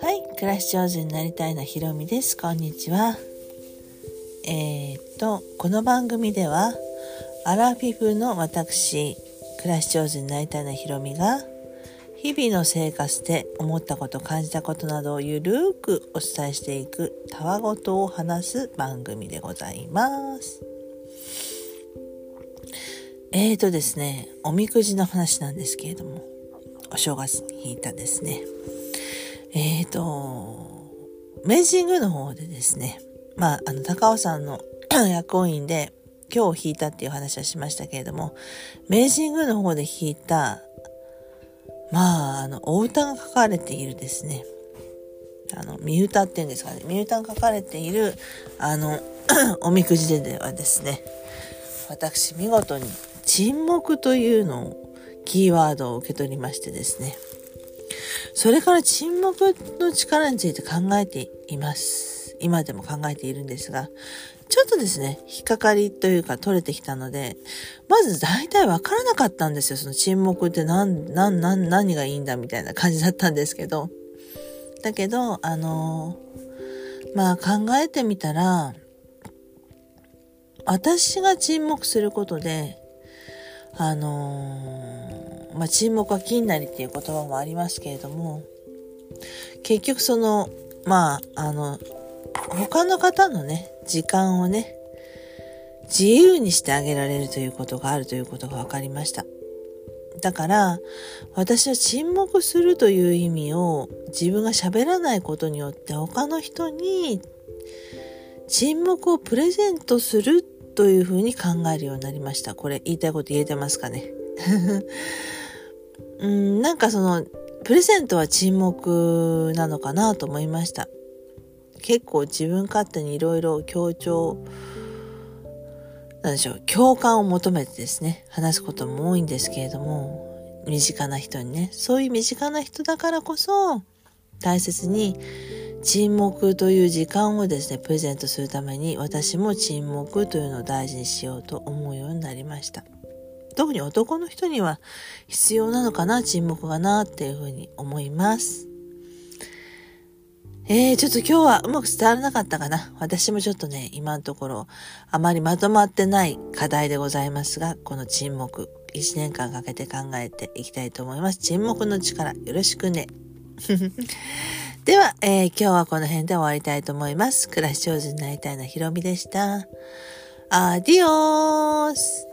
はい、暮らし上手になりたいなひろみです。こんにちは。えー、っと、この番組では、アラフィフの私、暮らし上手になりたいなひろみが、日々の生活で思ったこと、感じたことなどをゆるーくお伝えしていく、たわごとを話す番組でございます。えーとですね、おみくじの話なんですけれども、お正月に引いたですね。えーと、明治神宮の方でですね、まあ、あの、高尾山の 薬王院で今日引いたっていう話はしましたけれども、明治神宮の方で引いた、まあ、あの、お歌が書かれているですね、あの、見歌っていうんですかね、見歌が書かれている、あの、おみくじではですね、私見事に沈黙というのをキーワードを受け取りましてですね。それから沈黙の力について考えています。今でも考えているんですが、ちょっとですね、引っかかりというか取れてきたので、まず大体わからなかったんですよ。その沈黙って何、何、何、何がいいんだみたいな感じだったんですけど。だけど、あのまあ考えてみたら、私が沈黙することで、あのー、まあ、沈黙は金なりっていう言葉もありますけれども、結局その、まあ、あの、他の方のね、時間をね、自由にしてあげられるということがあるということが分かりました。だから、私は沈黙するという意味を自分が喋らないことによって他の人に沈黙をプレゼントするというふうに考えるようになりました？これ言いたいこと言えてますかね？うん、なんかその、プレゼントは沈黙なのかなと思いました。結構自分勝手にいろいろ強調、なんでしょう、共感を求めてですね、話すことも多いんですけれども、身近な人にね、そういう身近な人だからこそ、大切に沈黙という時間をですね、プレゼントするために私も沈黙というのを大事にしようと思うようになりました。特に男の人には必要なのかな、沈黙がなっていうふうに思います。えー、ちょっと今日はうまく伝わらなかったかな。私もちょっとね、今のところあまりまとまってない課題でございますが、この沈黙、1年間かけて考えていきたいと思います。沈黙の力、よろしくね。では、えー、今日はこの辺で終わりたいと思います。暮らし上手になりたいのひろみでした。アディオース